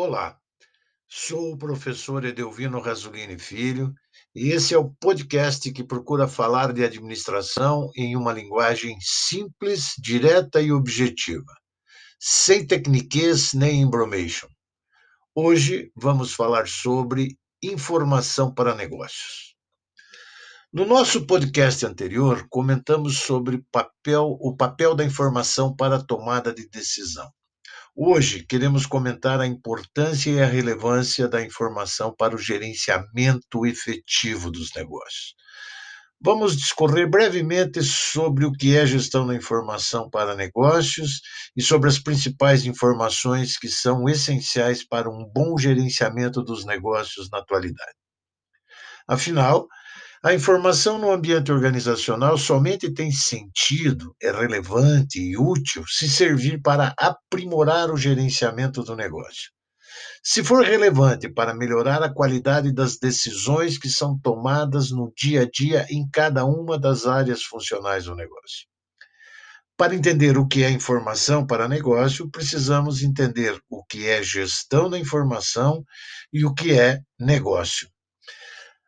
Olá, sou o professor Edelvino Rasulini Filho e esse é o podcast que procura falar de administração em uma linguagem simples, direta e objetiva, sem tecniquez nem embromation. Hoje vamos falar sobre informação para negócios. No nosso podcast anterior, comentamos sobre papel, o papel da informação para a tomada de decisão. Hoje, queremos comentar a importância e a relevância da informação para o gerenciamento efetivo dos negócios. Vamos discorrer brevemente sobre o que é gestão da informação para negócios e sobre as principais informações que são essenciais para um bom gerenciamento dos negócios na atualidade. Afinal, a informação no ambiente organizacional somente tem sentido, é relevante e útil se servir para aprimorar o gerenciamento do negócio. Se for relevante para melhorar a qualidade das decisões que são tomadas no dia a dia em cada uma das áreas funcionais do negócio. Para entender o que é informação para negócio, precisamos entender o que é gestão da informação e o que é negócio.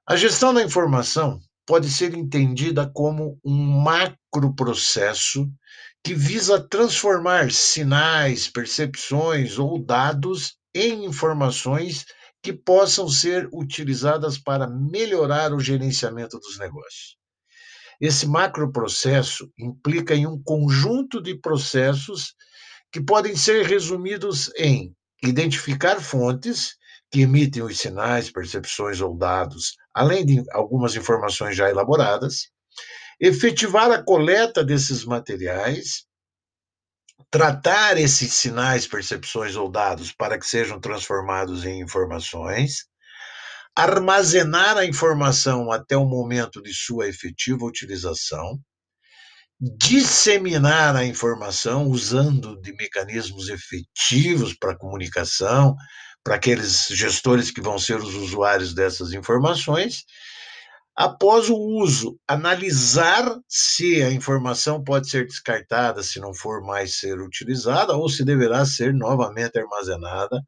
A gestão da informação pode ser entendida como um macroprocesso que visa transformar sinais, percepções ou dados em informações que possam ser utilizadas para melhorar o gerenciamento dos negócios. Esse macroprocesso implica em um conjunto de processos que podem ser resumidos em identificar fontes que emitem os sinais, percepções ou dados, além de algumas informações já elaboradas, efetivar a coleta desses materiais, tratar esses sinais, percepções ou dados para que sejam transformados em informações, armazenar a informação até o momento de sua efetiva utilização, disseminar a informação usando de mecanismos efetivos para comunicação, para aqueles gestores que vão ser os usuários dessas informações. Após o uso, analisar se a informação pode ser descartada se não for mais ser utilizada ou se deverá ser novamente armazenada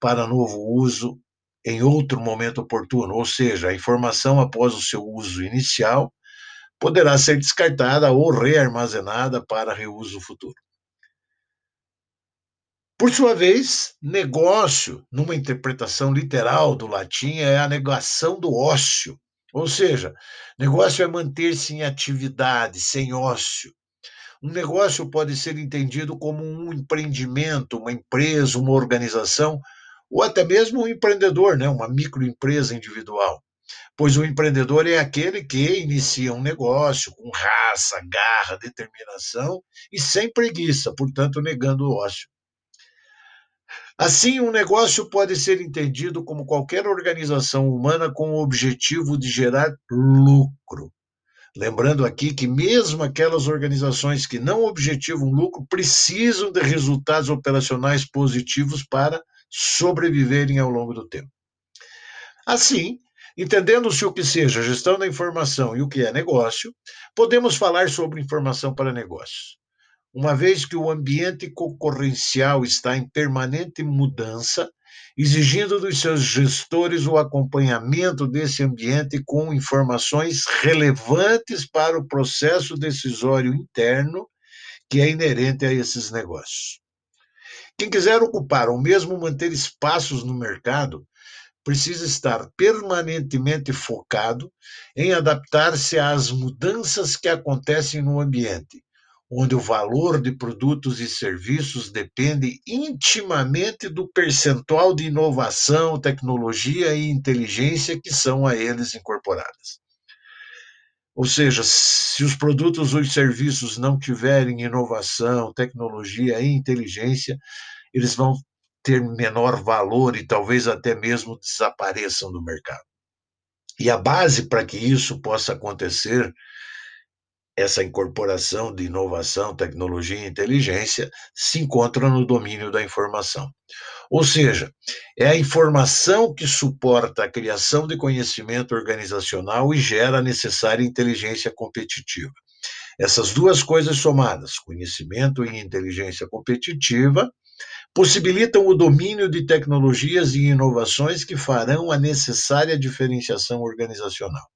para novo uso em outro momento oportuno, ou seja, a informação após o seu uso inicial poderá ser descartada ou rearmazenada para reuso futuro. Por sua vez, negócio, numa interpretação literal do latim, é a negação do ócio. Ou seja, negócio é manter-se em atividade, sem ócio. Um negócio pode ser entendido como um empreendimento, uma empresa, uma organização, ou até mesmo um empreendedor, né? uma microempresa individual. Pois o empreendedor é aquele que inicia um negócio com raça, garra, determinação e sem preguiça, portanto, negando o ócio. Assim, um negócio pode ser entendido como qualquer organização humana com o objetivo de gerar lucro. Lembrando aqui que, mesmo aquelas organizações que não objetivam lucro, precisam de resultados operacionais positivos para sobreviverem ao longo do tempo. Assim, entendendo-se o que seja gestão da informação e o que é negócio, podemos falar sobre informação para negócios uma vez que o ambiente concorrencial está em permanente mudança, exigindo dos seus gestores o acompanhamento desse ambiente com informações relevantes para o processo decisório interno que é inerente a esses negócios. Quem quiser ocupar ou mesmo manter espaços no mercado precisa estar permanentemente focado em adaptar-se às mudanças que acontecem no ambiente onde o valor de produtos e serviços depende intimamente do percentual de inovação, tecnologia e inteligência que são a eles incorporadas. Ou seja, se os produtos ou os serviços não tiverem inovação, tecnologia e inteligência, eles vão ter menor valor e talvez até mesmo desapareçam do mercado. E a base para que isso possa acontecer essa incorporação de inovação, tecnologia e inteligência se encontra no domínio da informação. Ou seja, é a informação que suporta a criação de conhecimento organizacional e gera a necessária inteligência competitiva. Essas duas coisas somadas, conhecimento e inteligência competitiva, possibilitam o domínio de tecnologias e inovações que farão a necessária diferenciação organizacional.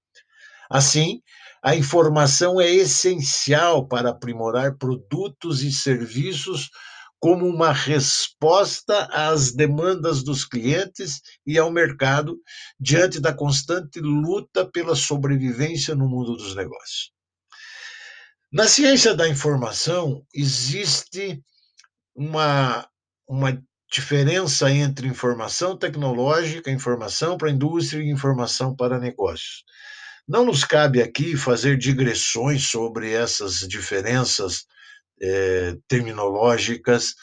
Assim, a informação é essencial para aprimorar produtos e serviços como uma resposta às demandas dos clientes e ao mercado diante da constante luta pela sobrevivência no mundo dos negócios. Na ciência da informação, existe uma, uma diferença entre informação tecnológica, informação para indústria e informação para negócios. Não nos cabe aqui fazer digressões sobre essas diferenças é, terminológicas,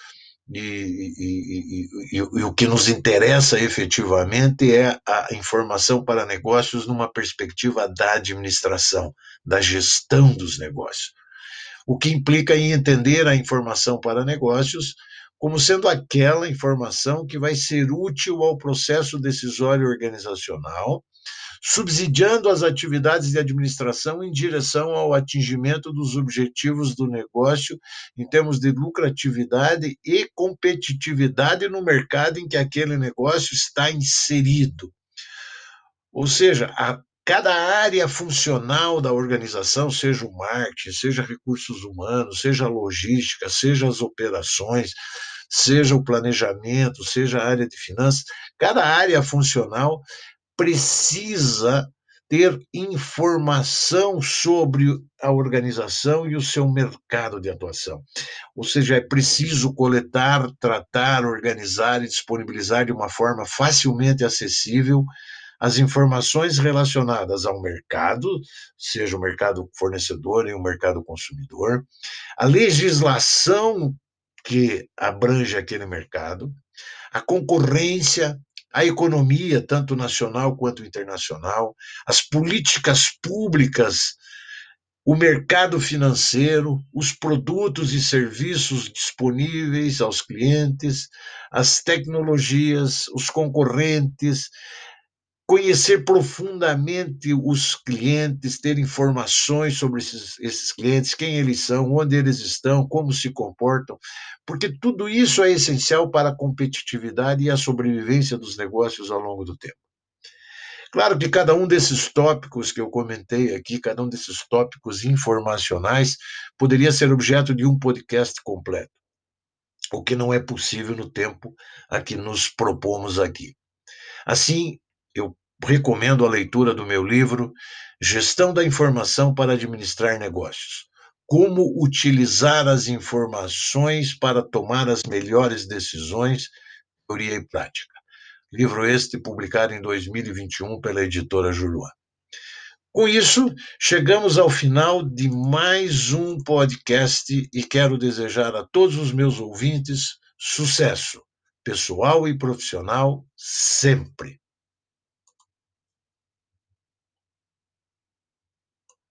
e, e, e, e, o que nos interessa efetivamente é a informação para negócios numa perspectiva da administração, da gestão dos negócios. O que implica em entender a informação para negócios como sendo aquela informação que vai ser útil ao processo decisório organizacional subsidiando as atividades de administração em direção ao atingimento dos objetivos do negócio em termos de lucratividade e competitividade no mercado em que aquele negócio está inserido. Ou seja, a cada área funcional da organização, seja o marketing, seja recursos humanos, seja logística, seja as operações, seja o planejamento, seja a área de finanças, cada área funcional precisa ter informação sobre a organização e o seu mercado de atuação. Ou seja, é preciso coletar, tratar, organizar e disponibilizar de uma forma facilmente acessível as informações relacionadas ao mercado, seja o mercado fornecedor e o mercado consumidor, a legislação que abrange aquele mercado, a concorrência, a economia, tanto nacional quanto internacional, as políticas públicas, o mercado financeiro, os produtos e serviços disponíveis aos clientes, as tecnologias, os concorrentes, conhecer profundamente os clientes, ter informações sobre esses, esses, clientes, quem eles são, onde eles estão, como se comportam, porque tudo isso é essencial para a competitividade e a sobrevivência dos negócios ao longo do tempo. Claro que cada um desses tópicos que eu comentei aqui, cada um desses tópicos informacionais, poderia ser objeto de um podcast completo, o que não é possível no tempo a que nos propomos aqui. Assim, recomendo a leitura do meu livro Gestão da Informação para Administrar Negócios. Como utilizar as informações para tomar as melhores decisões, teoria e prática. Livro este publicado em 2021 pela editora Juruá. Com isso, chegamos ao final de mais um podcast e quero desejar a todos os meus ouvintes sucesso, pessoal e profissional, sempre.